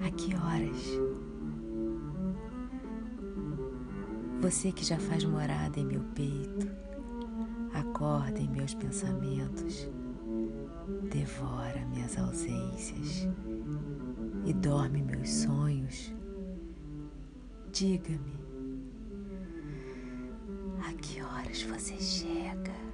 A que horas? Você que já faz morada em meu peito, acorda em meus pensamentos, devora minhas ausências e dorme meus sonhos. Diga-me, a que horas você chega?